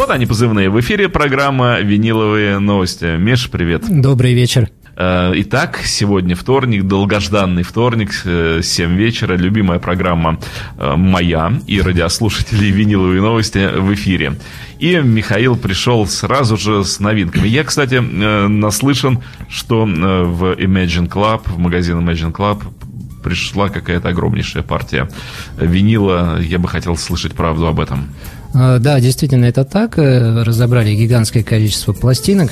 Вот они позывные. В эфире программа «Виниловые новости». Миша, привет. Добрый вечер. Э, итак, сегодня вторник, долгожданный вторник, 7 вечера, любимая программа э, моя и радиослушателей «Виниловые новости» в эфире. И Михаил пришел сразу же с новинками. Я, кстати, э, наслышан, что в Imagine Club, в магазин Imagine Club пришла какая-то огромнейшая партия винила. Я бы хотел слышать правду об этом. Да, действительно, это так. Разобрали гигантское количество пластинок.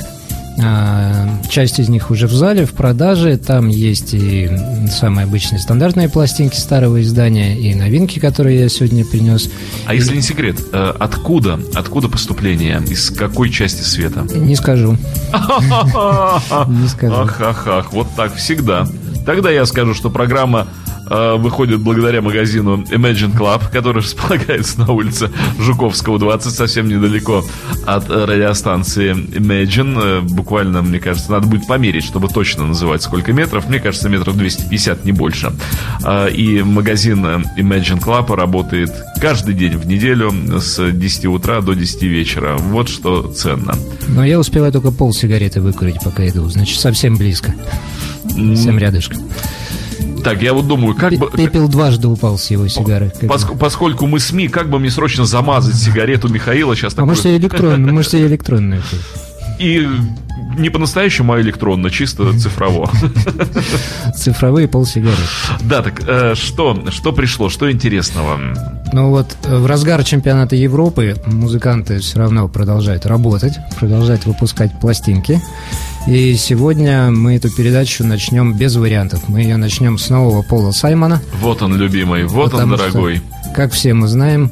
А, часть из них уже в зале, в продаже. Там есть и самые обычные стандартные пластинки старого издания, и новинки, которые я сегодня принес. А если не секрет, э, откуда, откуда поступление? Из какой части света? Не скажу. Не скажу. Ах, ах, ах, вот так всегда. Тогда я скажу, что программа Э, выходит благодаря магазину Imagine Club, который располагается на улице Жуковского, 20, совсем недалеко от радиостанции Imagine. Э, буквально, мне кажется, надо будет померить, чтобы точно называть, сколько метров. Мне кажется, метров 250, не больше. Э, и магазин Imagine Club работает каждый день в неделю с 10 утра до 10 вечера. Вот что ценно. Но я успеваю только пол сигареты выкурить, пока иду. Значит, совсем близко. Совсем рядышком. Так, я вот думаю, как бы... Пепел дважды упал с его сигары. Пос, поскольку мы СМИ, как бы мне срочно замазать сигарету Михаила сейчас? А такой... может, электронную, может, электронную. И не по-настоящему, а электронно, чисто цифрово. Цифровые полсигарет. Да, так э, что, что пришло, что интересного? Ну вот э, в разгар чемпионата Европы музыканты все равно продолжают работать, продолжают выпускать пластинки. И сегодня мы эту передачу начнем без вариантов. Мы ее начнем с нового Пола Саймона. Вот он, любимый, вот он, дорогой. Что, как все мы знаем,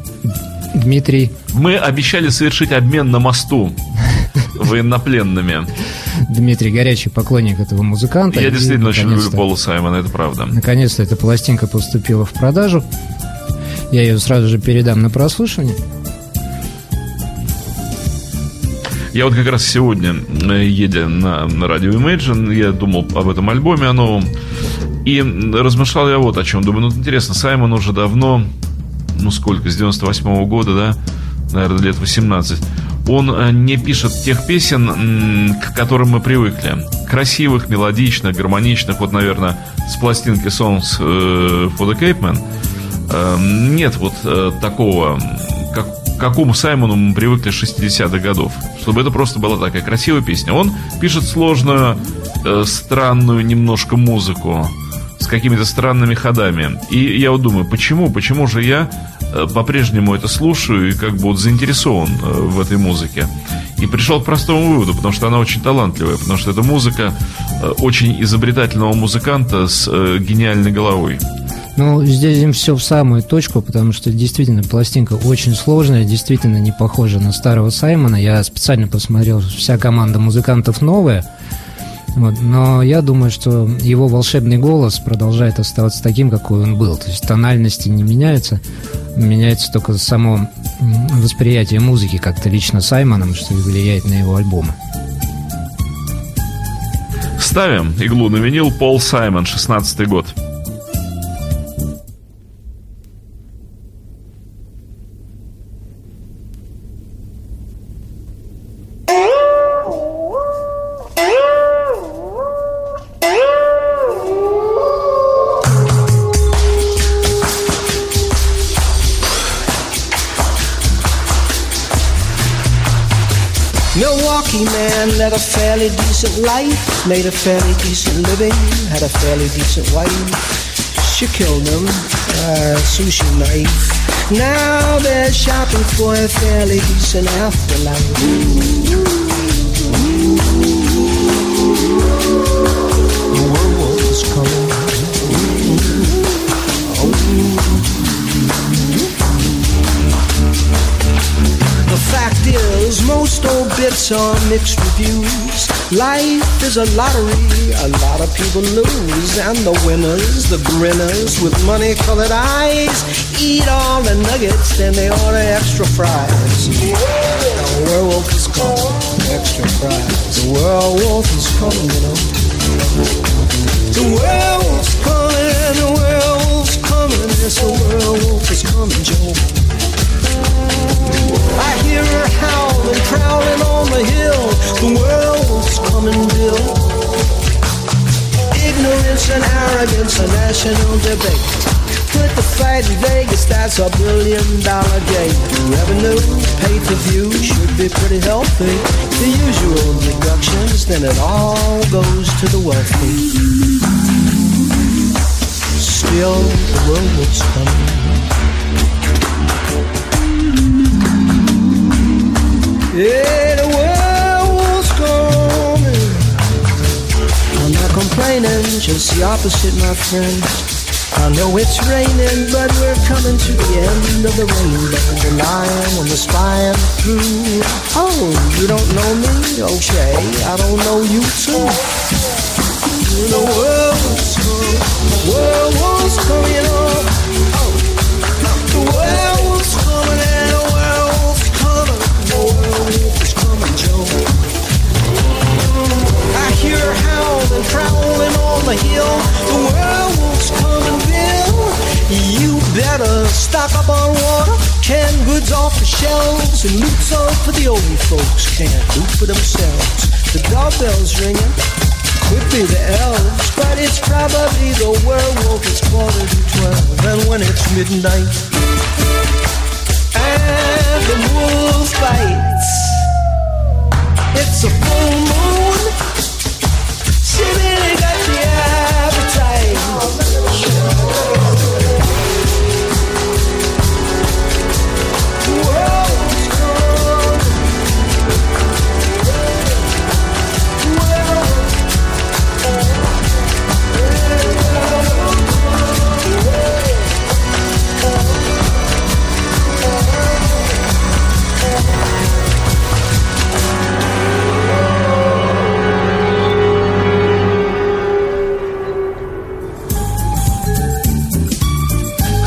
Дмитрий... Мы обещали совершить обмен на мосту военнопленными. Дмитрий горячий поклонник этого музыканта. Я действительно очень люблю Пола Саймона, это правда. Наконец-то эта пластинка поступила в продажу. Я ее сразу же передам на прослушивание. Я вот как раз сегодня, э, едя на, на радио Imagine, я думал об этом альбоме, о новом. И размышлял я вот о чем. Думаю, ну интересно, Саймон уже давно, ну сколько, с 98 -го года, да, наверное, лет 18, он э, не пишет тех песен, к которым мы привыкли. Красивых, мелодичных, гармоничных. Вот, наверное, с пластинки Songs э, for the Cape Man нет вот такого какому Саймону мы привыкли 60-х годов. Чтобы это просто была такая красивая песня. Он пишет сложную, э, странную немножко музыку с какими-то странными ходами. И я вот думаю, почему, почему же я э, по-прежнему это слушаю и как бы вот заинтересован э, в этой музыке. И пришел к простому выводу, потому что она очень талантливая, потому что это музыка э, очень изобретательного музыканта с гениальной головой. Ну, здесь им все в самую точку, потому что действительно пластинка очень сложная, действительно не похожа на старого Саймона. Я специально посмотрел, вся команда музыкантов новая. Вот, но я думаю, что его волшебный голос продолжает оставаться таким, какой он был. То есть тональности не меняются, меняется только само восприятие музыки как-то лично Саймоном, что влияет на его альбомы. Ставим иглу на винил Пол Саймон, 16 год. Fairly decent life, made a fairly decent living, had a fairly decent wife. She killed him, uh, sushi knife. Now they're shopping for a fairly decent afterlife. The werewolf is coming. Is, most old bits are mixed reviews. Life is a lottery, a lot of people lose. And the winners, the grinners with money colored eyes, eat all the nuggets, then they order extra fries. The werewolf is coming, extra fries. The werewolf is coming, you know. The werewolf's coming, the werewolf's coming, yes, the werewolf is coming, Joe. I hear her howling, prowling on the hill. The world's coming bill. Ignorance and arrogance, a national debate. Put the fight in Vegas, that's a billion dollar game. Revenue, pay per view, should be pretty healthy. The usual deductions, then it all goes to the wealthy. Still, the world's will coming. Yeah, the werewolf's coming. I'm not complaining, just the opposite, my friend. I know it's raining, but we're coming to the end of the rainbow. The lion and the spine through. Oh, you don't know me? Okay, I don't know you too. The werewolf's coming, werewolf's coming on. Howling, prowling on the hill. The werewolf's coming, Bill. You better stock up on water, canned goods off the shelves, and loot some for the old folks can't do for themselves. The doorbell's ringing. Could be the elves, but it's probably the werewolf. It's quarter to twelve, and when it's midnight, and the wolf bites, it's a full moon. She really got the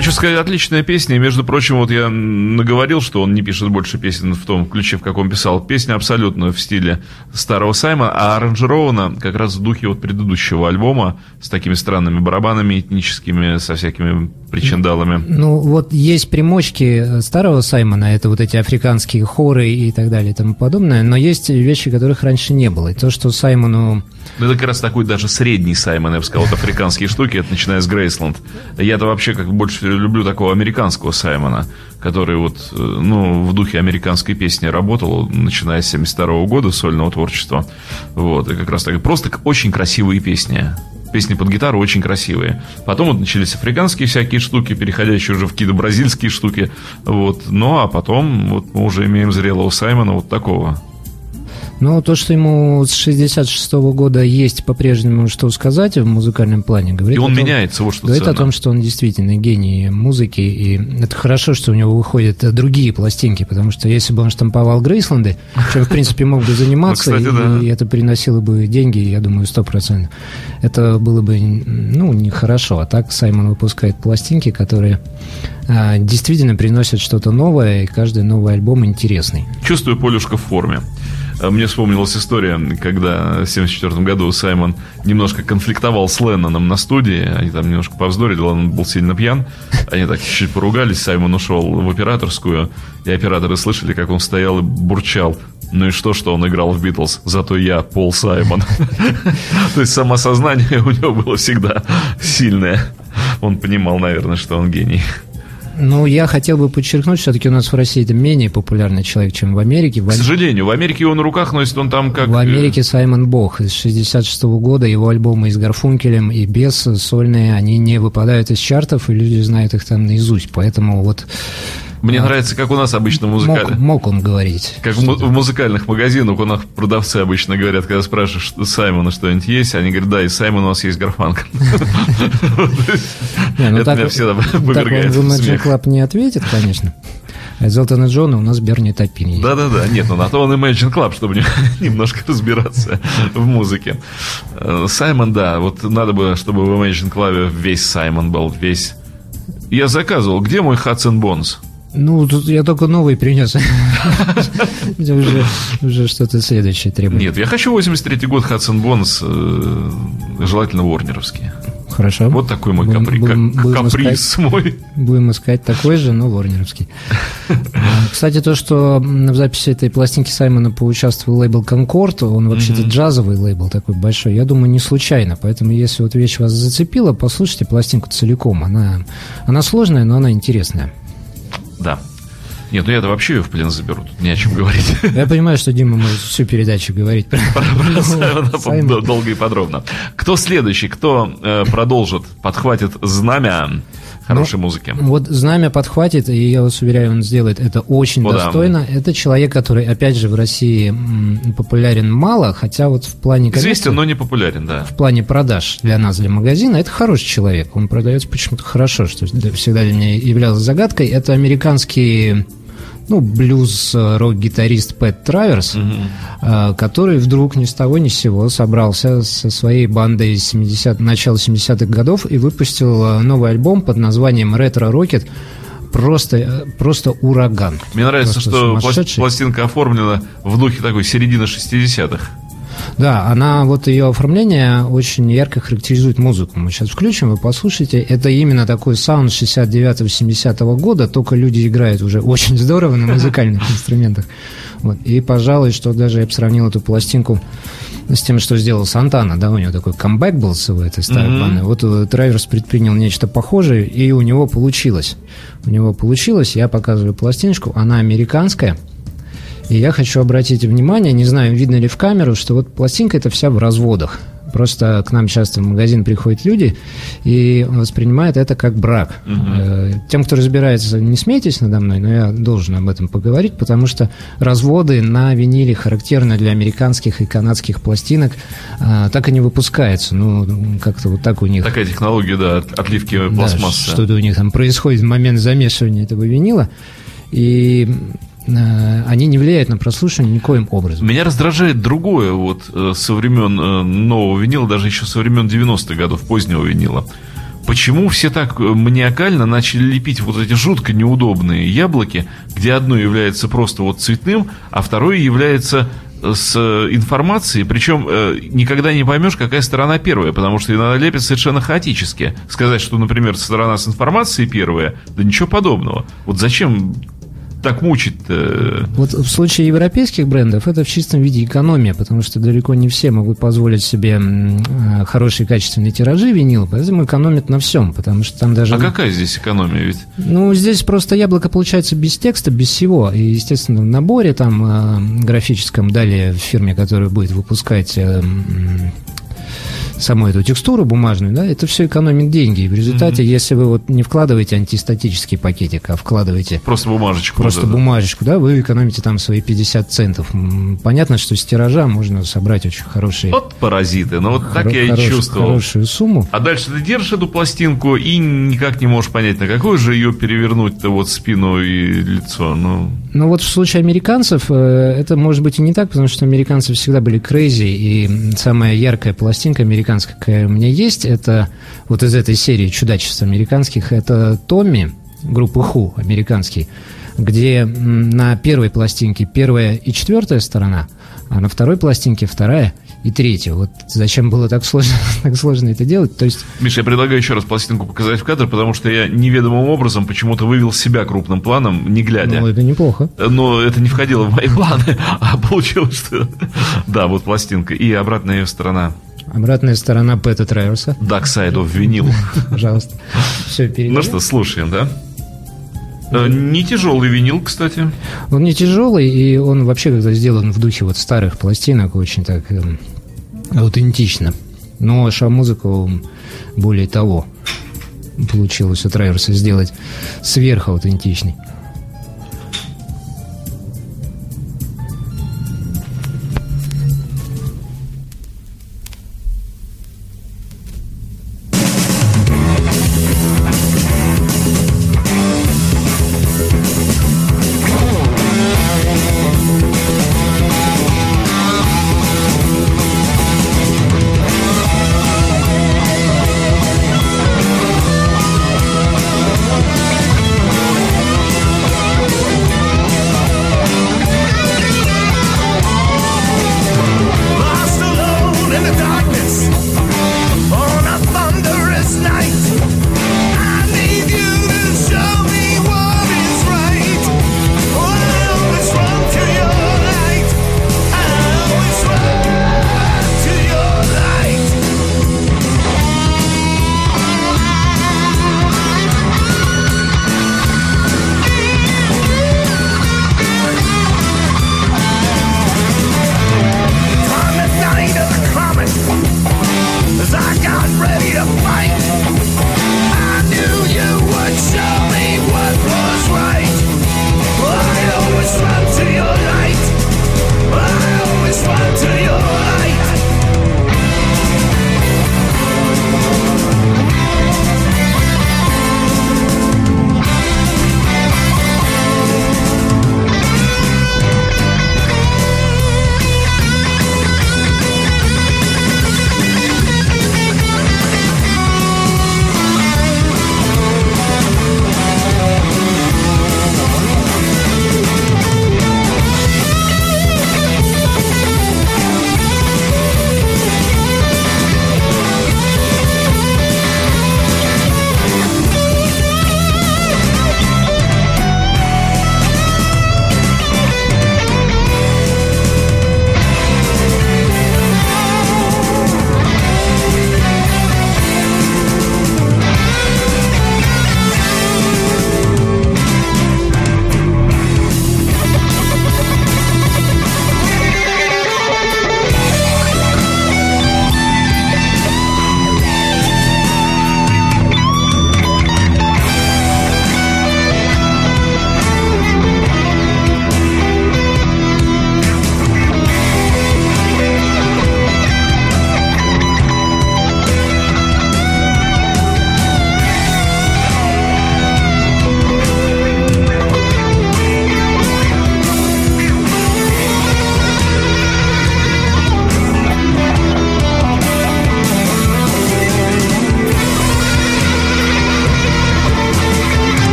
Хочу сказать, отличная песня. И, между прочим, вот я наговорил, что он не пишет больше песен в том ключе, в каком писал. Песня абсолютно в стиле старого Сайма, а аранжирована как раз в духе вот предыдущего альбома с такими странными барабанами этническими, со всякими причиндалами. Ну, вот есть примочки старого Саймона, это вот эти африканские хоры и так далее и тому подобное, но есть вещи, которых раньше не было. И то, что Саймону... Ну, это как раз такой даже средний Саймон, я бы сказал, вот африканские штуки, это начиная с Грейсленд. Я-то вообще как больше люблю такого американского Саймона, который вот, э, ну, в духе американской песни работал, начиная с 72 года сольного творчества. Вот, и как раз так, просто очень красивые песни. Песни под гитару очень красивые. Потом вот начались африканские всякие штуки, переходящие уже в какие-то бразильские штуки. Вот. Ну, а потом вот мы уже имеем зрелого Саймона вот такого. Ну, то, что ему с 66 года есть по-прежнему что сказать в музыкальном плане, говорит И он о том, меняется, вот что говорит ценно. о том, что он действительно гений музыки, и это хорошо, что у него выходят другие пластинки, потому что если бы он штамповал Грейсленды, чем, в принципе, мог бы заниматься, Ну, кстати, да. и это приносило бы деньги, я думаю, 100%. Это было бы, ну, нехорошо. А так Саймон выпускает пластинки, которые а, действительно приносят что-то новое, и каждый новый альбом интересный. Чувствую Полюшка в форме. А Мне вспомнилась история, когда в 1974 году Саймон немножко конфликтовал с Ленноном на студии. Они там немножко повздорили, Леннон был сильно пьян. Они так чуть-чуть поругались, Саймон ушел в операторскую, и операторы слышали, как он стоял и бурчал. Ну и что, что он играл в Битлз? Зато я Пол Саймон. То есть самосознание у него было всегда сильное. Он понимал, наверное, что он гений. Ну, я хотел бы подчеркнуть, все-таки у нас в России это менее популярный человек, чем в Америке. В, К сожалению, в Америке его на руках носит он там как... в Америке Саймон Бог из 66 года, его альбомы и с Гарфункелем и без сольные, они не выпадают из чартов, и люди знают их там наизусть. Поэтому вот Мне нравится, как у нас обычно мог, музыкально. мог он говорить. Как в, му- в музыкальных магазинах у нас продавцы обычно говорят, когда спрашиваешь Саймона что-нибудь есть, они говорят, да, и Саймон у нас есть Гарфанк. Ну Это меня всегда повергает в смех. Club не ответит, конечно. А из Элтона Джона у нас Берни есть. Да-да-да, нет, ну на то он Imagine Club, чтобы не- немножко разбираться в музыке. Э, Саймон, да, вот надо бы, чтобы в Imagine Club весь Саймон был, весь... Я заказывал, где мой Хадсон Бонс? Ну, тут я только новый принес. Уже, что-то следующее требует. Нет, я хочу 83 год Хадсон Бонс, э, желательно Ворнеровский. Хорошо. Вот такой мой Будем- капри- будем- ка- будем каприз мой. Будем искать такой же, но ворнеровский. Кстати, то, что в записи этой пластинки Саймона поучаствовал лейбл Конкорд, он вообще-то джазовый лейбл такой большой, я думаю, не случайно. Поэтому, если вот вещь вас зацепила, послушайте пластинку целиком. Она, она сложная, но она интересная. Да. Нет, ну я-то вообще ее в плен заберу, тут не о чем говорить. Я понимаю, что Дима может всю передачу говорить про Про Саймона долго и подробно. Кто следующий? Кто э, продолжит, подхватит знамя хорошей Ну, музыки? Вот знамя подхватит, и я вас уверяю, он сделает это очень О, да. достойно. Это человек, который, опять же, в России популярен мало, хотя вот в плане Известен, но не популярен, да. в плане продаж для нас, для магазина, это хороший человек. Он продается почему-то хорошо, что всегда для меня являлось загадкой. Это американский ну, блюз-рок-гитарист Пэт Траверс, э, который вдруг ни с того ни с сего собрался со своей бандой 70, начала 70-х годов и выпустил э, новый альбом под названием «Ретро Рокет». Просто, э, просто ураган. Мне нравится, Просто что пластинка оформлена в духе такой середины 60-х. Да, она, вот ее оформление очень ярко характеризует музыку. Мы сейчас включим, вы послушайте. Это именно такой саунд 69-70 года, только люди играют уже очень здорово на музыкальных инструментах. Вот. И, пожалуй, что даже я бы сравнил эту пластинку с тем, что сделал Сантана, да, у него такой камбэк был с этой старой Мгм. бандой. Вот э, Траверс предпринял нечто похожее, и у него получилось. У него получилось, я показываю пластиночку, она американская, и я хочу обратить внимание, не знаю, видно ли в камеру, что вот пластинка это вся в разводах. Просто к нам часто в магазин приходят люди и воспринимают это как брак. Э, Тем, кто разбирается, не смейтесь надо мной, но я должен об этом поговорить, потому что разводы на виниле характерны для американских и канадских пластинок, а, так и не выпускаются. Ну, как-то вот так у них Такая технология, да, от- отливки да, пластмассы. что-то у них там происходит в момент замешивания этого винила, и они не влияют на прослушивание никоим образом. Меня раздражает другое вот э, со времен э, нового винила, даже еще со времен 90-х годов, позднего винила. Почему все так э, маниакально начали лепить вот эти жутко неудобные яблоки, где одно является просто вот цветным, а второе является э, с э, информацией, причем э, никогда не поймешь, какая сторона первая, потому что иногда лепят совершенно хаотически. Сказать, что, например, сторона с информацией первая, да ничего подобного. Вот зачем так мучить-то? Вот в случае европейских брендов это в чистом виде экономия, потому что далеко не все могут позволить себе э, хорошие качественные тиражи винила, поэтому экономят на всем, потому что там даже... А какая здесь экономия ведь? Ну, здесь просто яблоко получается без текста, без всего. И, естественно, в наборе там э, графическом далее в фирме, которая будет выпускать э, саму эту текстуру бумажную, да, это все экономит деньги. И в результате, если вы вот не вкладываете антистатический пакетик, а вкладываете Просто бумажечку. просто эту. бумажечку, да, вы экономите там свои 50 центов. Понятно, что с тиража можно собрать очень хорошие... Вот паразиты, ну вот так хоро- я и хорош- чувствовал. Хорошую сумму. А дальше ты держишь эту пластинку и никак не можешь понять, на какую же ее перевернуть-то вот спину и лицо. Ну, Ну вот в случае американцев э, это может быть и не так, потому что американцы всегда были крейзи, и самая яркая пластинка американская, какая у меня есть, это вот из этой серии чудачеств американских, это Томми, группы Ху, американский, где на первой пластинке первая и четвертая сторона, а на второй пластинке вторая и третья. Вот зачем было так сложно, так сложно это делать? То есть Миша, я предлагаю еще раз пластинку показать в кадр, потому что я неведомым образом почему-то вывел себя крупным планом, не глядя. ну, это неплохо. Но это не входило в мои планы, а получилось, что... Да, вот пластинка. И обратная ее сторона. Обратная сторона Пэта Траверса. Dark Side of Vinyl. Пожалуйста. Все, перейдем. Ну что, слушаем, да? Э, Не тяжелый винил, кстати. Он не тяжелый, и он вообще когда сделан в духе вот старых пластинок, очень так эм, аутентично. Но шоу-музыку более того получилось у Трайверса сделать сверхаутентичной.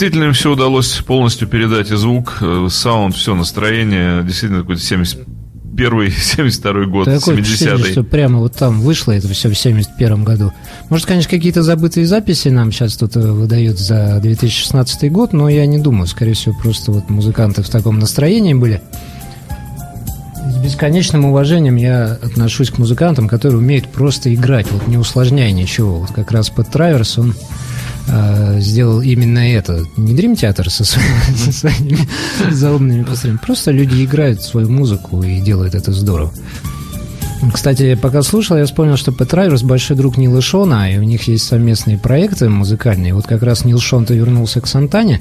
Действительно, им все удалось полностью передать и звук, э, саунд, все настроение. Действительно, какой-то 71 72 год, Такое впечатление, что прямо вот там вышло это все в 71 году. Может, конечно, какие-то забытые записи нам сейчас тут э, выдают за 2016 год, но я не думаю. Скорее всего, просто вот музыканты в таком настроении были. С бесконечным уважением я отношусь к музыкантам, которые умеют просто играть, вот не усложняя ничего. Вот как раз под Траверс он сделал именно это. Не Дрим Театр со, своими заумными построениями. Просто люди играют свою музыку и делают это здорово. Кстати, пока слушал, я вспомнил, что Пэт Райверс большой друг Нила Шона, и у них есть совместные проекты музыкальные. Вот как раз Нил Шон-то вернулся к Сантане,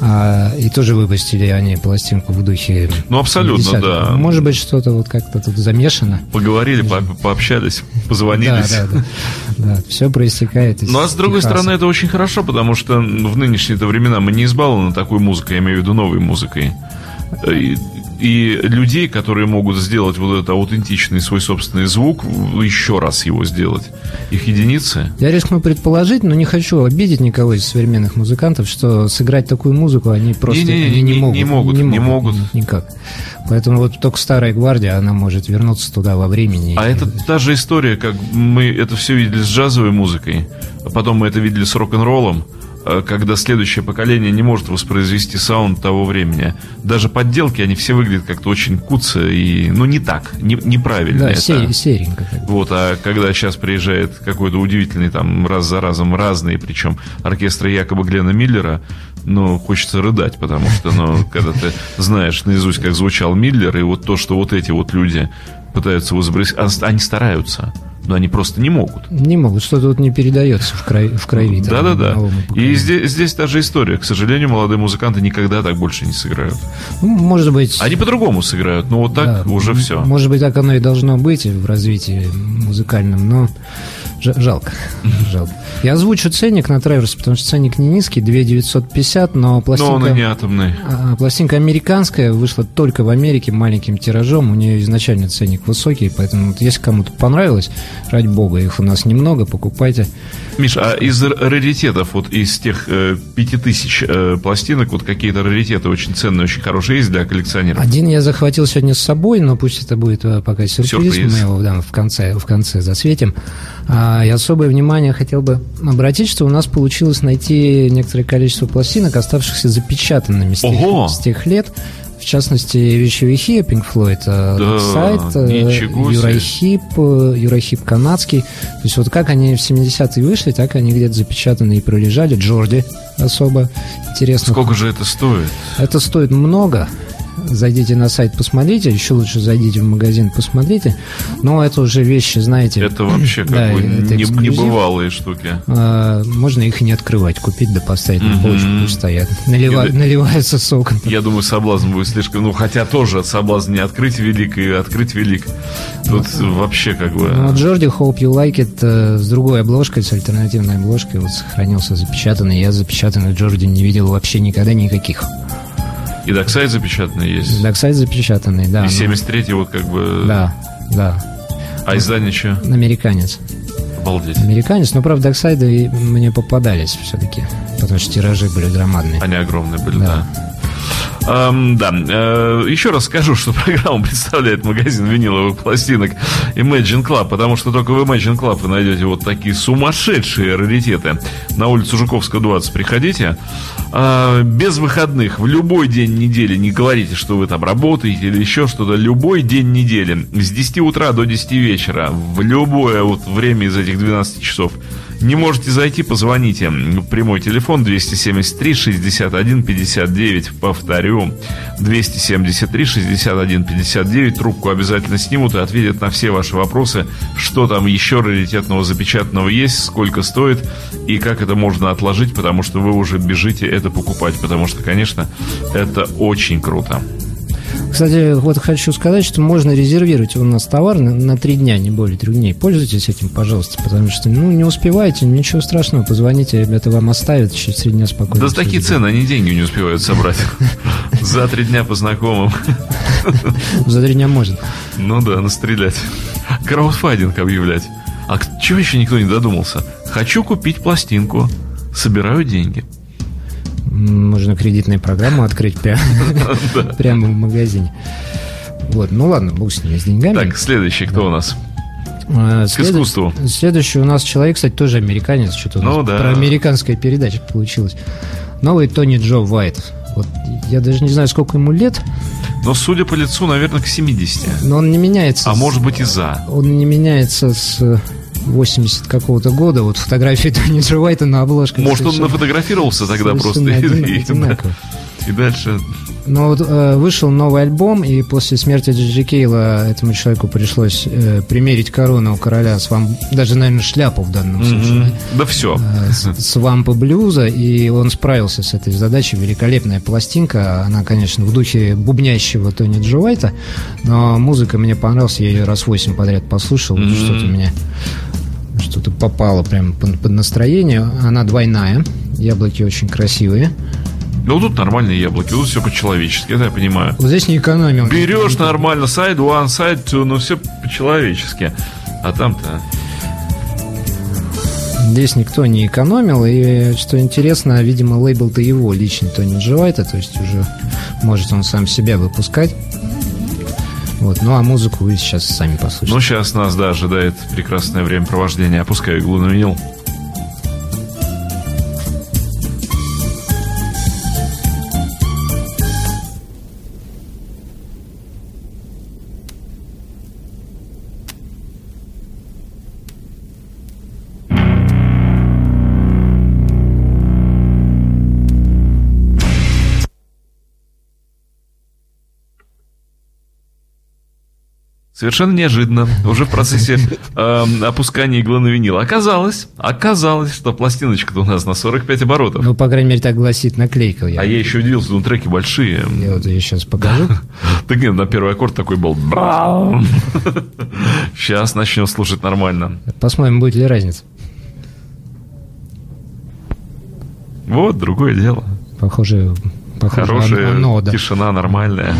а, и тоже выпустили они пластинку в духе Ну, абсолютно, да. Может быть, что-то вот как-то тут замешано. Поговорили, по пообщались, позвонились. Да, да, да. да все проистекает из Ну, а с другой Техаса. стороны, это очень хорошо, потому что в нынешние-то времена мы не избалованы такой музыкой, я имею в виду новой музыкой. И, и людей, которые могут сделать вот этот аутентичный свой собственный звук, еще раз его сделать, их единицы. Я рискну предположить, но не хочу обидеть никого из современных музыкантов, что сыграть такую музыку они просто Не-не-не, они не, не- могут. не могут, не могут. Никак. Поэтому вот только старая гвардия, она может вернуться туда во времени. А И- это та же история, как мы это все видели с джазовой музыкой, а потом мы это видели с рок-н-роллом, когда следующее поколение не может воспроизвести саунд того времени. Даже подделки, они все выглядят как-то очень куца и, ну, не так, не- неправильно Да, это. се- серенько. Вот, а когда сейчас приезжает какой-то удивительный, там, раз за разом разные, причем оркестры якобы Глена Миллера, ну, хочется рыдать, потому что, ну, когда ты знаешь наизусть, как звучал Миллер, и вот то, что вот эти вот люди пытаются возобрести, а- они стараются, но они просто не могут. Не могут, что-то вот не передается в, крови, в крови. Да-да-да. И здесь, здесь та же история. К сожалению, молодые музыканты никогда так больше не сыграют. Ну, может быть... Они по-другому сыграют, но вот так да, уже все. Может быть, так оно и должно быть в развитии музыкальном, но жалко. жалко. Я озвучу ценник на Траверс, потому что ценник не низкий, 2950, но Но пластинка... он и не атомный. А, Пластинка американская, вышла только в Америке маленьким тиражом. У нее изначально ценник высокий, поэтому вот если кому-то понравилось, ради бога, их у нас немного, покупайте. Миш, а из раритетов, вот из тех э, пяти тысяч э, пластинок, вот какие-то раритеты очень ценные, очень хорошие есть для коллекционеров? Один я захватил сегодня с собой, но пусть это будет э, пока сюрприз, Сюрприз. мы его да, в, конце, в конце засветим. А, и особое внимание хотел бы обратить, что у нас получилось найти некоторое количество пластинок, оставшихся запечатанными с тех, с тех лет. В частности, вещевихи Pink Floyd, э, Да, сайт, э. Юрахип, э, Юрахип канадский. То есть вот как они в 70-е вышли, так они где-то запечатаны и пролежали. Джорди особо интересно. Сколько же это стоит? Это стоит много. Зайдите на сайт, посмотрите. Еще лучше зайдите в магазин, посмотрите. Но это уже вещи, знаете... Это вообще как да, бы это небывалые штуки. А, можно их и не открывать, купить да поставить на полочку, пусть стоят. Налива- И да- Наливаются соком. Я думаю, соблазн будет слишком... Ну, хотя тоже соблазн не открыть велик и открыть велик. Тут вообще как бы... Ну, вот Джорди Hope You Like It э, с другой обложкой, с альтернативной обложкой, вот сохранился запечатанный. Я запечатанный Джорди не видел вообще никогда никаких. И Доксайд запечатанный есть. Доксайд запечатанный, да. И ну, 73 вот как бы... Да, да. А издание что? Американец. Обалдеть. Американец, но, правда, Доксайды мне попадались все-таки, потому что тиражи были громадные. Они огромные были, да. Да. Ам, да, Э, еще раз скажу, что программу представляет магазин виниловых пластинок Imagine Club, потому что только в Imagine Club вы найдете вот такие сумасшедшие раритеты. На улицу Жуковского, 20 приходите. А, без выходных, в любой день недели, не говорите, что вы там работаете или еще что-то, любой день недели, с 10 утра до 10 вечера, в любое вот время из этих 12 часов, не можете зайти, позвоните. Прямой телефон 273 61 59. Повторю. 273 61 59. Трубку обязательно снимут и ответят на все ваши вопросы. Что там еще раритетного запечатанного есть, сколько стоит и как это можно отложить, потому что вы уже бежите это покупать. Потому что, конечно, это очень круто. Кстати, вот хочу сказать, что можно резервировать у нас товар на, на три дня, не более трех дней. Пользуйтесь этим, пожалуйста, потому что, ну, не успеваете, ничего страшного, позвоните, ребята вам оставят, через три дня спокойно. Да такие цены они деньги не успевают собрать. За три дня по знакомым. За три дня можно. Ну да, настрелять. Краудфандинг объявлять. А чего еще никто не додумался? Хочу купить пластинку. Собираю деньги. Можно кредитную программу открыть прямо, в магазине. Вот, ну ладно, бог с ними, с деньгами. Так, следующий кто у нас? А, К след- искусству. Следующий у нас человек, кстати, тоже американец. Что-то Ну да. про американская передача получилась. Новый Тони Джо Уайт. Вот я даже не знаю, сколько ему лет, Но, судя по лицу, наверное, к 70. но он не меняется. А с- может быть и за. Он не меняется с 80 какого-то года. Вот фотографии Тони Джо Уайта на обложках. Может, он совершенно- нафотографировался тогда просто. и- один- и- одинаково. И дальше... Но вот э, вышел новый альбом, и после смерти Джиджи Кейла этому человеку пришлось э, примерить корону короля, свам... даже, наверное, шляпу в данном случае. Мгм. Да все. э, с- свампа блюза, и он справился с этой задачей. Великолепная пластинка. Она, конечно, в духе бубнящего Тони Джо Уайта, но музыка мне понравилась. Я ее раз восемь подряд послушал. Мгм. Что-то меня что-то попало прямо под, настроение. Она двойная. Яблоки очень красивые. Ну, тут нормальные яблоки, тут все по-человечески, это я понимаю. Вот здесь не экономил. Берешь нормально, сайд one, сайд two, ну все по-человечески. А там-то... Здесь никто не экономил, и что интересно, видимо, лейбл-то его личный Тони Джо Уайта, то есть уже может он сам себя выпускать. Вот, ну а музыку вы сейчас сами послушайте. Ну, сейчас нас, да, ожидает прекрасное времяпровождение. Опускаю иглу на винил. Совершенно неожиданно, уже в процессе эм, опускания иглы на винил. Оказалось, оказалось, что пластиночка-то у нас на 45 оборотов. Ну, по крайней мере, так гласит наклейка. Я, А я еще удивился, ну треки большие. я вот ее сейчас покажу. Так нет, на первый аккорд такой был. Сейчас начнем слушать нормально. Посмотрим, будет ли разница. Вот, другое дело. Похоже, похоже Хорошая оно, да. тишина, нормальная.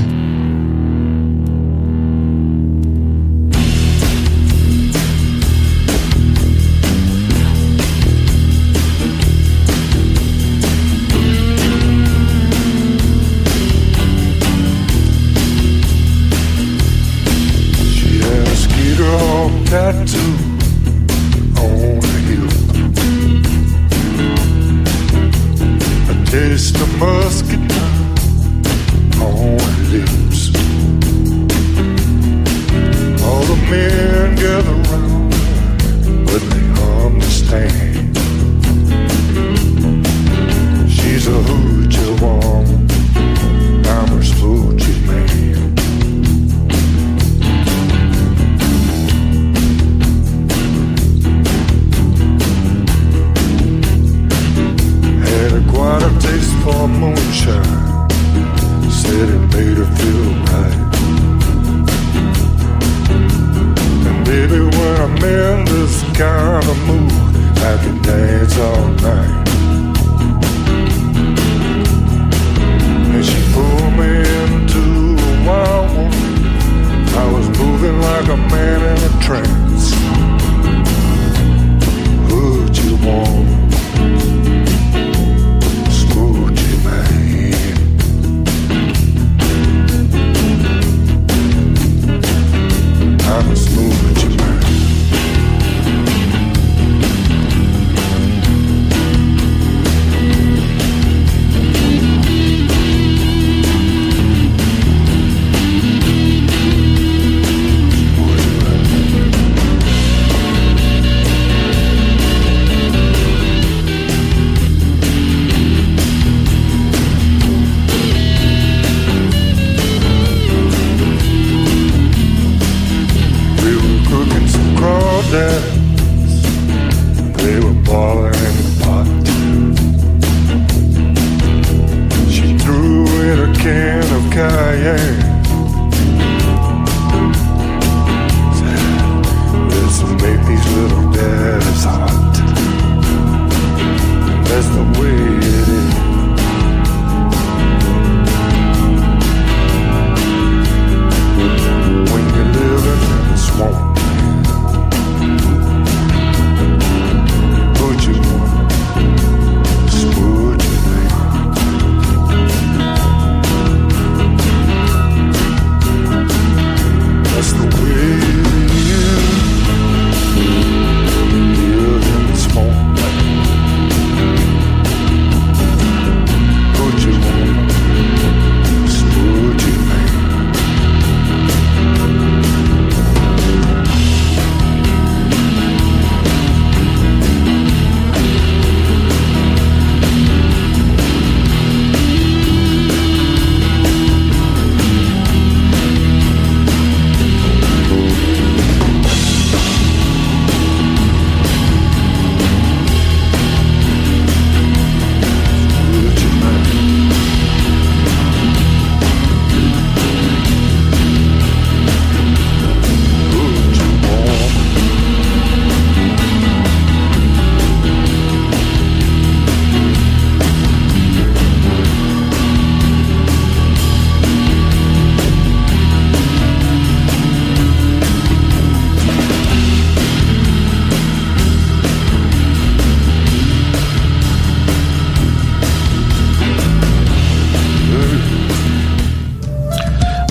Yeah.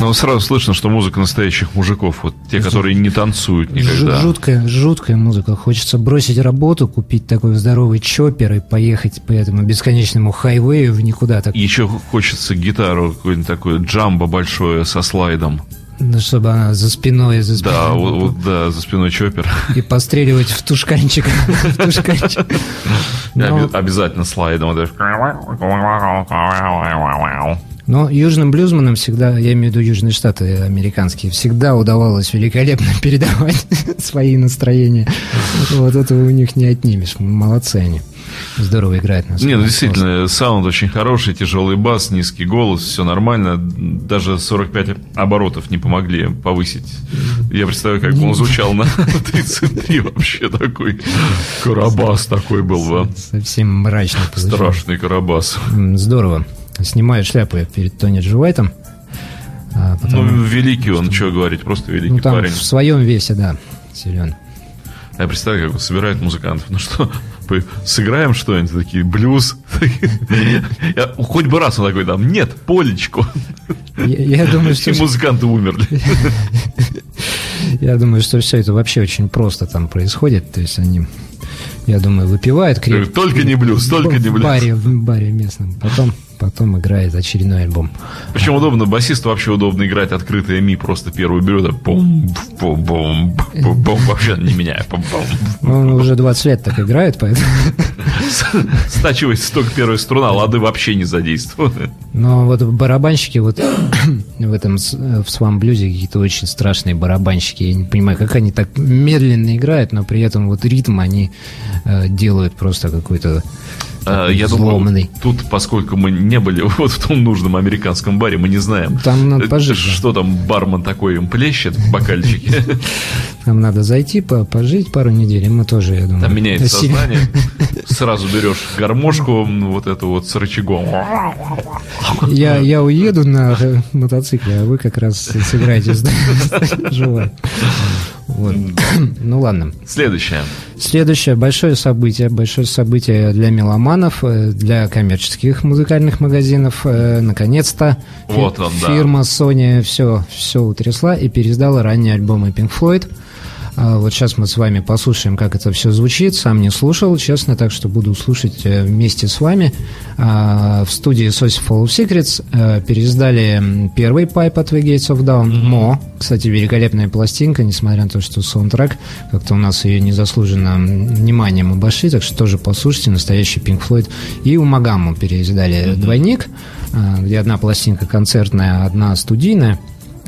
Ну, сразу слышно, что музыка настоящих мужиков, вот те, которые не танцуют никогда. Жуткая, жуткая музыка. Хочется бросить работу, купить такой здоровый чоппер и поехать по этому бесконечному хайвею в никуда. Так, Еще хочется гитару, какой-нибудь такой джамбо большое со слайдом. ну, чтобы она за спиной, за спиной. Да, вот, вот, да, за спиной чоппер. И постреливать в тушканчик. В тушканчик. И Но- оби- Обязательно слайдом. Но южным блюзманам всегда, я имею в виду Южные Штаты американские, всегда удавалось великолепно передавать свои настроения. Вот этого у них не отнимешь. Молодцы они. Здорово играют на Не, своем ну действительно, саунд очень хороший, тяжелый бас, низкий голос, все нормально. Даже 45 оборотов не помогли повысить. Я представляю, как бы он звучал на 33 вообще такой. Карабас такой был бы. Совсем получилось. Страшный карабас. Здорово. Снимаю шляпу я перед Тони Джуайтом. А, Ну, великий он, что говорить, просто великий ну, там парень. в своем весе, да, силен. Я представляю, как он собирает музыкантов. Ну что, сыграем что-нибудь, такие, блюз. Я- Хоть бы раз он такой там, нет, полечку. Я, я думаю, что И музыканты умерли. я думаю, что все это вообще очень просто там происходит. То есть они, я думаю, выпивают крепко. Только не блюз, только не в блюз. баре, в баре местном. Потом, потом играет очередной альбом. Причем удобно, басисту вообще удобно играть открытое ми, просто первую берет, а бум, бум, бум, бум, бум, вообще не меняя. Бум, бум. Ну, Он уже 20 лет так играет, поэтому... Стачивается только первая струна, лады вообще не задействованы. Но вот барабанщики вот в этом в свам блюзе какие-то очень страшные барабанщики. Я не понимаю, как они так медленно играют, но при этом вот ритм они э, делают просто какой-то Я взломанный. думаю, тут, поскольку мы не были вот в том нужном американском баре, мы не знаем. Там надо э, пожить. Что там бармен такой им плещет в бокальчике. Нам надо зайти, по- пожить пару недель, мы тоже, я думаю... Там меняется сознание. Сразу берешь гармошку, м, вот эту вот с рычагом. Я, я уеду на э, мотоцикле, а вы как раз сыграете с живой. Вот. Ну ладно. Следующее. Следующее большое событие, большое событие для меломанов, э, для коммерческих музыкальных магазинов. Э, Наконец-то Вот он, да. фирма Sony все, все утрясла и переиздала ранние альбомы Pink Floyd. А, Вот сейчас мы с вами послушаем, как это все звучит. Сам не слушал, честно, так что буду слушать э, вместе с вами. А, В студии Saucy Full of Secrets э, переиздали первый Pipe от The Gates of Dawn, Мо. Кстати, великолепная пластинка, несмотря на то, что саундтрек, как-то у нас ее незаслуженно вниманием обошли, так что тоже послушайте, настоящий Pink Floyd. И у Магаму переиздали двойник, а, где одна пластинка концертная, одна студийная.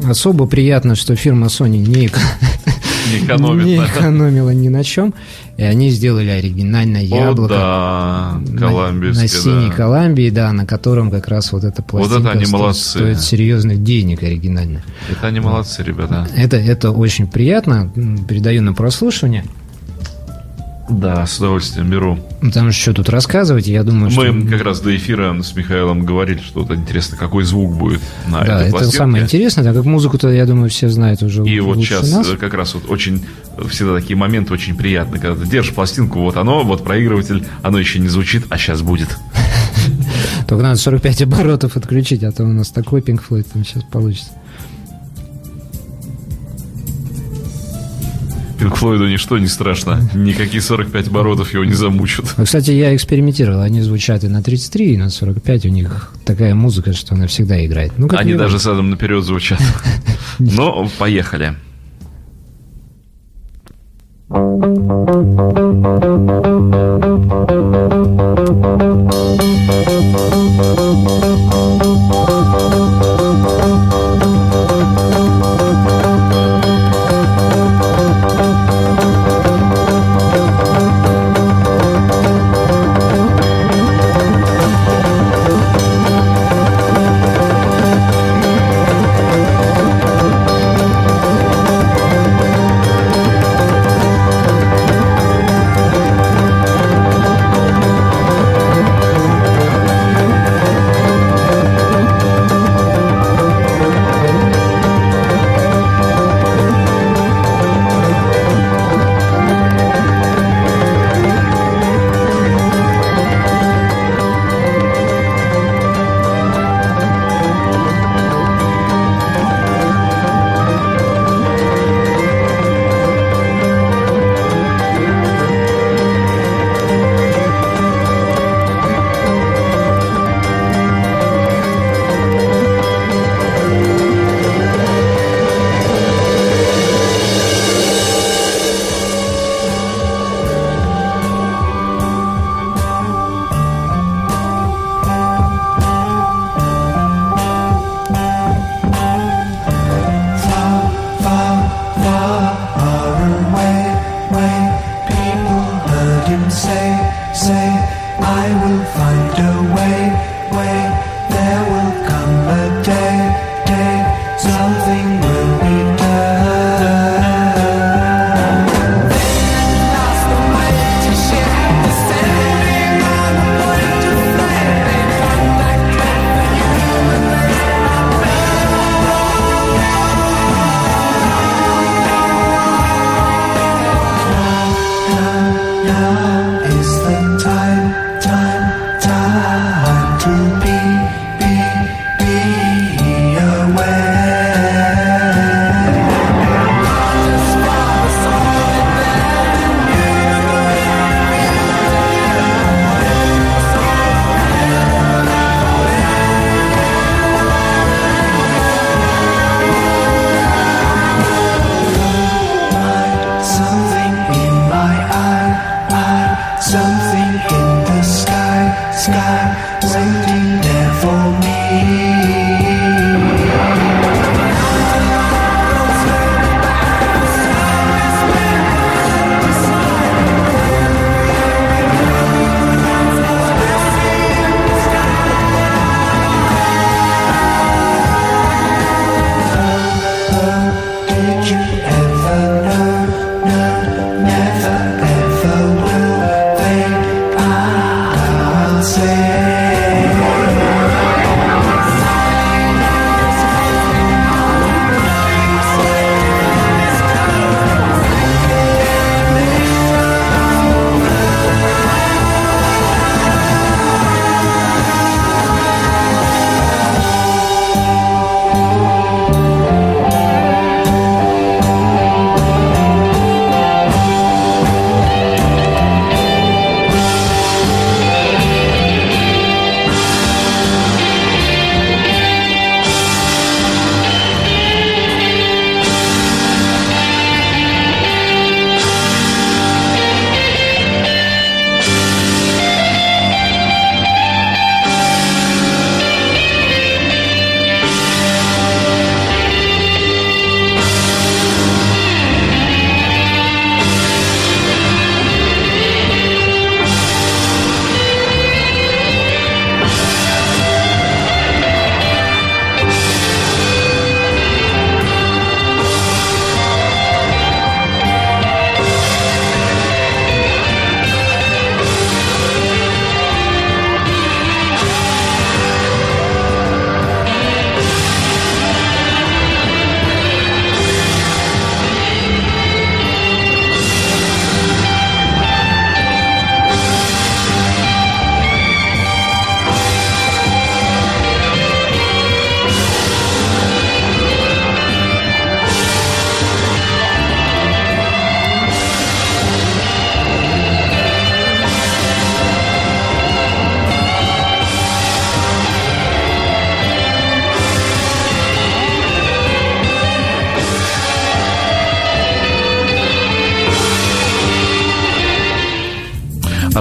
Особо приятно, что фирма Sony не, Не экономит. не экономила ни на чем, и они сделали оригинальное яблоко. да, на- синей. Колумбии, да, на котором как раз вот эта пластинка стоит серьезных денег оригинально. Это они молодцы, ребята. Это, очень приятно, передаю на прослушивание. Да, с удовольствием беру. Потому что что тут рассказывать, я думаю, что... Мы как раз до эфира с Михаилом говорили, что вот интересно, какой звук будет на Да, этой это пластинке. самое интересное, так как музыку-то, я думаю, все знают уже И вот сейчас нас. э, как раз вот очень всегда такие моменты очень приятные, когда ты держишь пластинку, вот оно, вот проигрыватель, оно еще не звучит, а сейчас будет. Только надо 45 оборотов отключить, а то у нас такой Floyd там сейчас получится. Пинк Флойду ничто не страшно, никакие 45 оборотов его не замучат. А, кстати, я экспериментировал, они звучат и на 33, и на 45, у них такая музыка, что она всегда играет. Ну, Они даже задом наперед звучат. Но поехали. Thank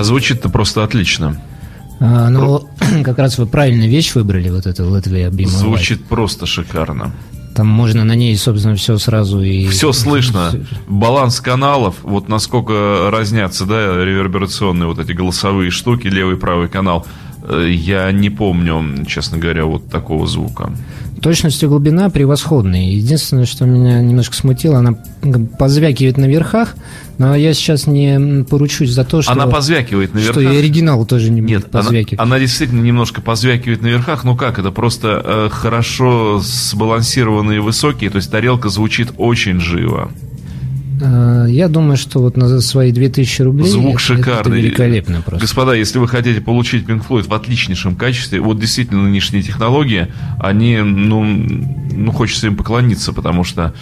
звучит-то просто отлично. А, ну, как раз вы правильную вещь выбрали, вот эту Латвия Be. Звучит просто шикарно. Там можно на ней, собственно, все сразу и... Все слышно. Баланс каналов, вот насколько разнятся, да, реверберационные вот эти голосовые штуки, левый, правый канал. Э, Я не помню, честно говоря, вот такого звука. Точность и глубина превосходные. Единственное, что меня немножко смутило, она позвякивает на верхах, но я сейчас не поручусь за то, что... Она позвякивает на Что и оригинал тоже не Нет, будет она, позвякивать. она действительно немножко позвякивает на верхах. Ну как, это просто э, хорошо сбалансированные высокие, то есть тарелка звучит очень живо. А, Я думаю, что вот на свои 2000 рублей Звук это- это шикарный. великолепно просто. Господа, если вы хотите получить Pink Floyd в отличнейшем качестве, вот действительно нынешние технологии, они, ну, ну хочется им поклониться, потому что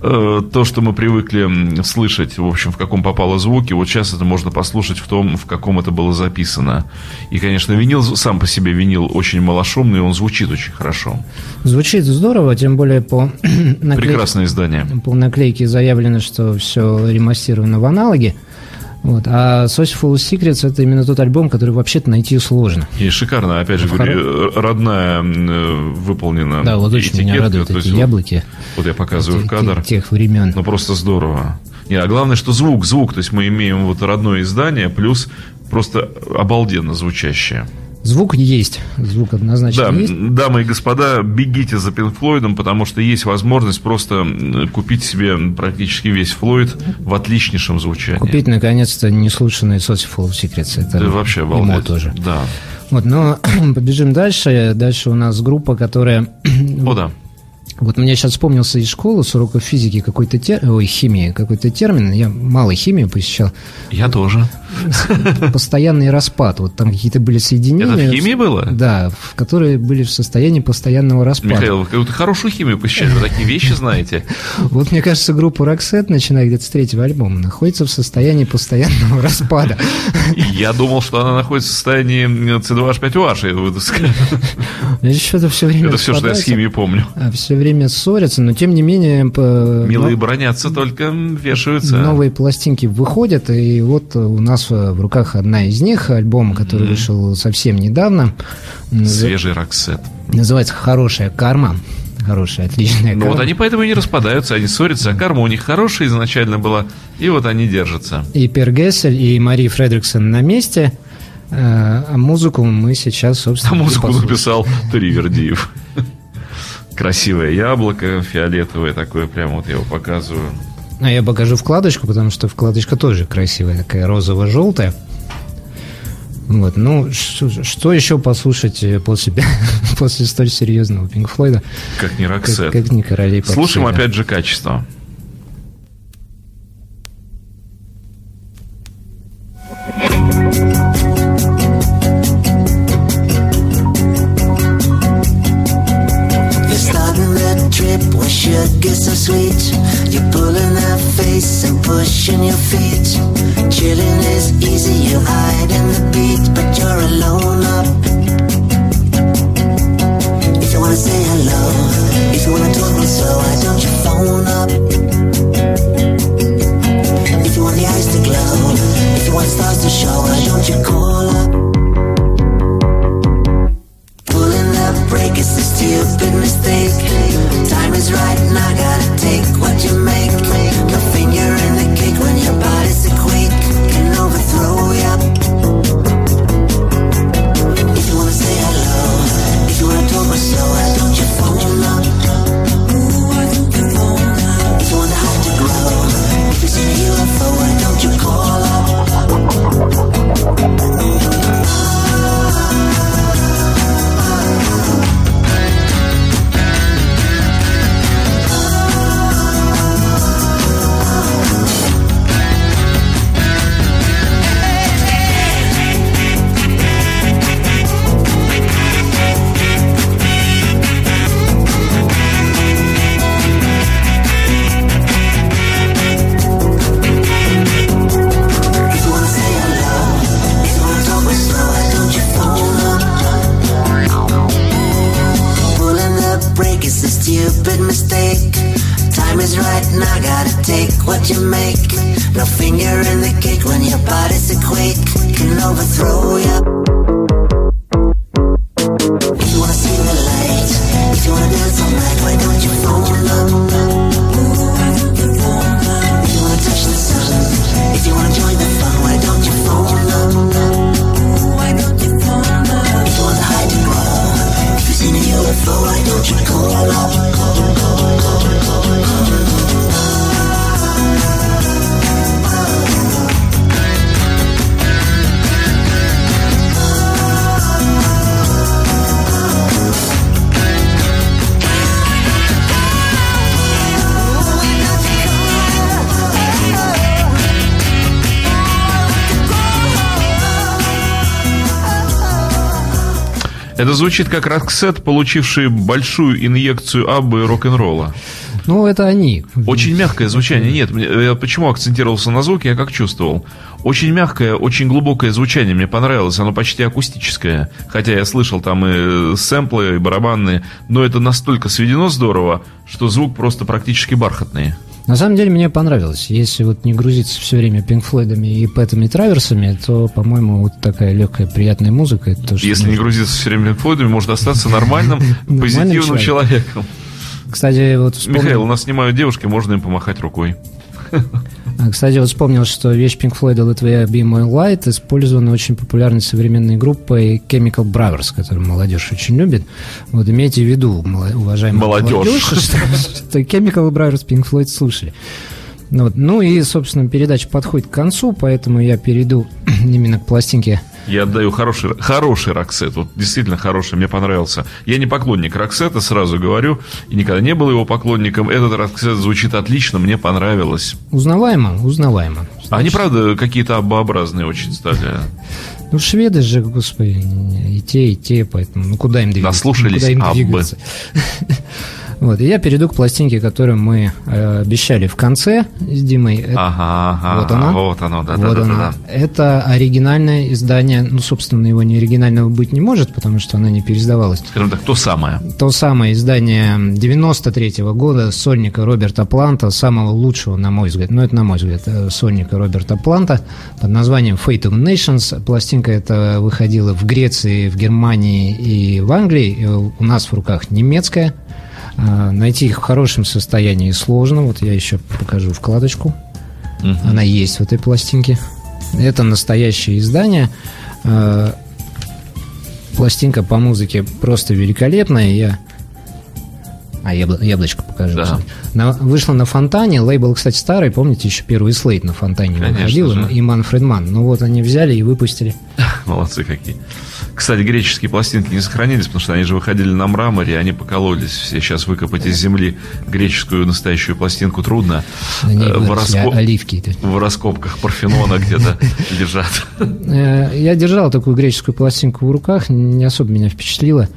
э, то, что мы привыкли слышать, в общем, в каком попало звуки, вот сейчас это можно послушать в том, в каком это было записано. И, конечно, винил, сам по себе винил очень малошумный, он звучит очень хорошо. Звучит здорово, тем более по наклейке, Прекрасное издание. по наклейке заявлено, что все ремастировано в аналоге. Вот. А Sociful Secrets это именно тот альбом, который вообще-то найти сложно. И шикарно, опять же, В говорю, э, родная э, выполнена Да, вот очень меня радуют эти есть вот- яблоки Вот я показываю в кадр. те- тех времен. Ну, просто здорово. Не, а главное, что звук, звук, то есть мы имеем вот родное издание, плюс просто обалденно звучащее. Звук есть, звук однозначно Да, есть. дамы и господа, бегите за Пинк Флойдом, потому что есть возможность просто купить себе практически весь Флойд в отличнейшем звучании. Купить наконец-то неслушанный Sociful Secrets. Это Это вообще ему обалдеть. тоже. Да. Вот, но побежим дальше. Дальше у нас группа, которая О, да. Вот мне сейчас вспомнился из школы с уроков физики какой-то тер... ой, химии какой-то термин. Я мало химию посещал. Я тоже. Постоянный распад. Вот там какие-то были соединения. Это в химии было? Да, в которые были в состоянии постоянного распада. Михаил, вы хорошую химию посещали, вы такие вещи знаете. Вот мне кажется, группа Roxette, начиная где-то с третьего альбома, находится в состоянии постоянного распада. Я думал, что она находится в состоянии C2H5OH. я буду сказать. Что-то все время Это все, что я с химии помню. Все время ссорятся, но тем не менее... Милые но- бронятся, только вешаются. Новые пластинки выходят, и вот у нас в руках одна из них, альбом, который вышел совсем недавно. Свежий Роксет. Называется «Хорошая карма». Хорошая, отличная Ну карма. вот они поэтому и не распадаются, они ссорятся, а карма у них хорошая изначально была, и вот они держатся. И Пер Гессель, и Мари Фредриксон на месте. э, А музыку мы сейчас, А собственно, и музыку послушаем. написал Тривердиев. Красивое яблоко, фиолетовое такое, прямо вот я его показываю. А я покажу вкладочку, потому что вкладочка тоже красивая, такая розово-желтая. Вот, ну, что, что еще послушать э, после, после столь серьезного Пинк Флойда, Как не как, Роксет. как не королей Слушаем опять же качество. Звучит как Роксет, получивший большую инъекцию абы и рок-н-ролла. Ну, это они. Очень мягкое звучание. Нет, я почему акцентировался на звуке, я как чувствовал. Очень мягкое, очень глубокое звучание мне понравилось. Оно почти акустическое. Хотя я слышал там и сэмплы, и барабанные. Но это настолько сведено здорово, что звук просто практически бархатный. На самом деле мне понравилось. Если вот не грузиться все время Пинк Флойдами и Пэтами Траверсами, то, по-моему, вот такая легкая, приятная музыка. Это то, что Если не нужно. грузиться все время Флойдами, можно остаться нормальным, Нормальным позитивным человеком. Кстати, вот вспомнил, Михаил, у нас снимают девушки, можно им помахать рукой. а, кстати, вот вспомнил, что вещь Pink Floyd «Let Me Be My Light» использована очень популярной современной группой Chemical Brothers, которую молодежь очень любит. Вот имейте в виду, мало- уважаемая Молодежь. что, что Chemical Brothers Pink Floyd слушали. Ну, вот. ну и, собственно, передача подходит к концу, поэтому я перейду именно к пластинке Я отдаю хороший, хороший Роксет, вот действительно хороший, мне понравился. Я не поклонник Роксета, сразу говорю, и никогда не был его поклонником. Этот Роксет звучит отлично, мне понравилось. Узнаваемо, узнаваемо. А они, правда, какие-то однообразные очень стали. Ну, шведы же, господи, и те, и те, поэтому ну куда им двигаться? Наслушались Куда им двигаться? Вот, и я перейду к пластинке, которую мы э, обещали в конце с Димой. Это- Ага, ага, вот она. вот оно, да, да, вот да, она. да, да. Это оригинальное издание, ну, собственно, его не оригинального быть не может, потому что она не переиздавалась. Скажем так, то самое. То самое издание 93 года сольника Роберта Планта, самого лучшего, на мой взгляд, ну это на мой взгляд, э, сольника Роберта Планта под названием Fate of Nations. Пластинка эта выходила в Греции, в Германии и в Англии. И У нас в руках немецкая. А, Найти их в хорошем состоянии сложно. Вот я еще покажу вкладочку. Она есть в этой пластинке. Это настоящее издание. А, Пластинка по музыке просто великолепная. Я а, ябло- яблочко покажу. Да. На- вышла на Фонтане. Лейбл, кстати, старый. Помните, еще первый слейт на Фонтане Конечно выходил. же. И Ман. Ну вот они взяли и выпустили. Молодцы какие. Кстати, греческие пластинки не сохранились, потому что они же выходили на мраморе, они покололись. Все сейчас выкопать из земли греческую настоящую пластинку трудно. Э, в раско- оливки. В раскопках Парфенона где-то лежат. Э, Я держал такую греческую пластинку в руках, не особо меня впечатлило.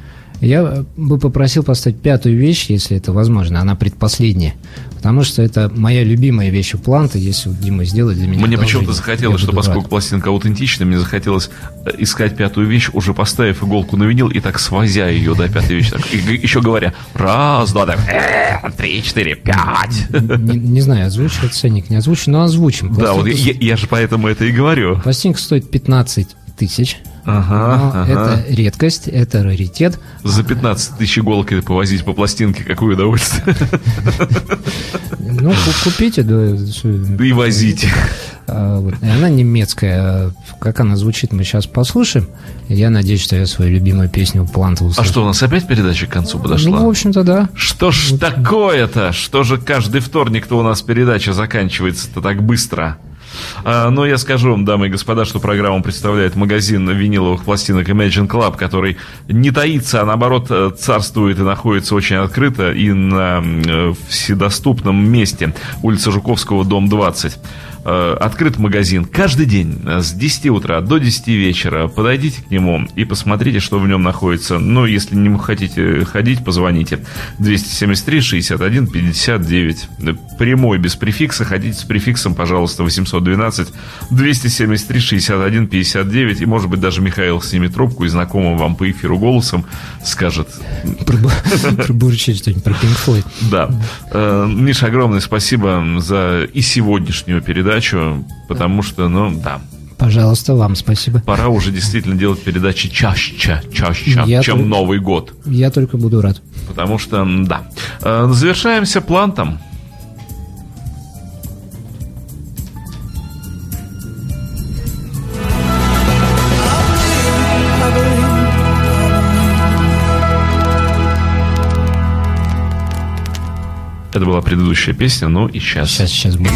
Я бы попросил поставить пятую вещь, если это возможно, она предпоследняя. Потому что это моя любимая вещь у Планта, если Дима сделает для меня Мне почему-то захотелось, что буду рад. поскольку пластинка аутентичная, мне захотелось э, искать пятую вещь, уже поставив иголку на винил и так свозя ее до пятой вещи. Так, и еще говоря, раз, два, так, э, три, четыре, пять. Не, не знаю, озвучивать ценник, не озвучу, но озвучим. Да, вот я же поэтому это и говорю. Пластинка стоит 15 тысяч. Ага, но ага. это редкость, это раритет. За 15 тысяч иголки повозить по пластинке, какое удовольствие. Ну, ку- купите, да, и возите. А, вот. И она немецкая. А Как она звучит, мы сейчас послушаем. Я надеюсь, что я свою любимую песню Планта А услышу. что, у нас опять передача к концу Ну, в подошла? общем-то, да. Что ж такое-то? Что же каждый вторник-то у нас передача заканчивается-то так быстро? А, но я скажу вам, дамы и господа, что программу представляет магазин виниловых пластинок Imagine Club, который не таится, а наоборот э, царствует и находится очень открыто и на э, вседоступном месте. Улица Жуковского, дом 20. Э, Открыт магазин каждый день э, с 10 утра до 10 вечера. Подойдите к нему и посмотрите, что в нем находится. Ну, если не хотите ходить, позвоните. 273 61 59. Э, Прямой, без префикса. Ходите с префиксом, пожалуйста, 812 273 61 59. И, может быть, даже Михаил снимет трубку и знакомым вам по эфиру голосом скажет Пробу- Пробурчать что-нибудь про Pink да. Э, Миша, огромное спасибо за и сегодняшнюю передачу, передачу, потому что, ну, да. Пожалуйста, вам спасибо. Пора уже действительно делать передачи чаще, чаще, я чем только, Новый год. Я только буду рад. Потому что, да. Э, завершаемся плантом. Это была предыдущая песня, ну и сейчас. Сейчас, сейчас будет.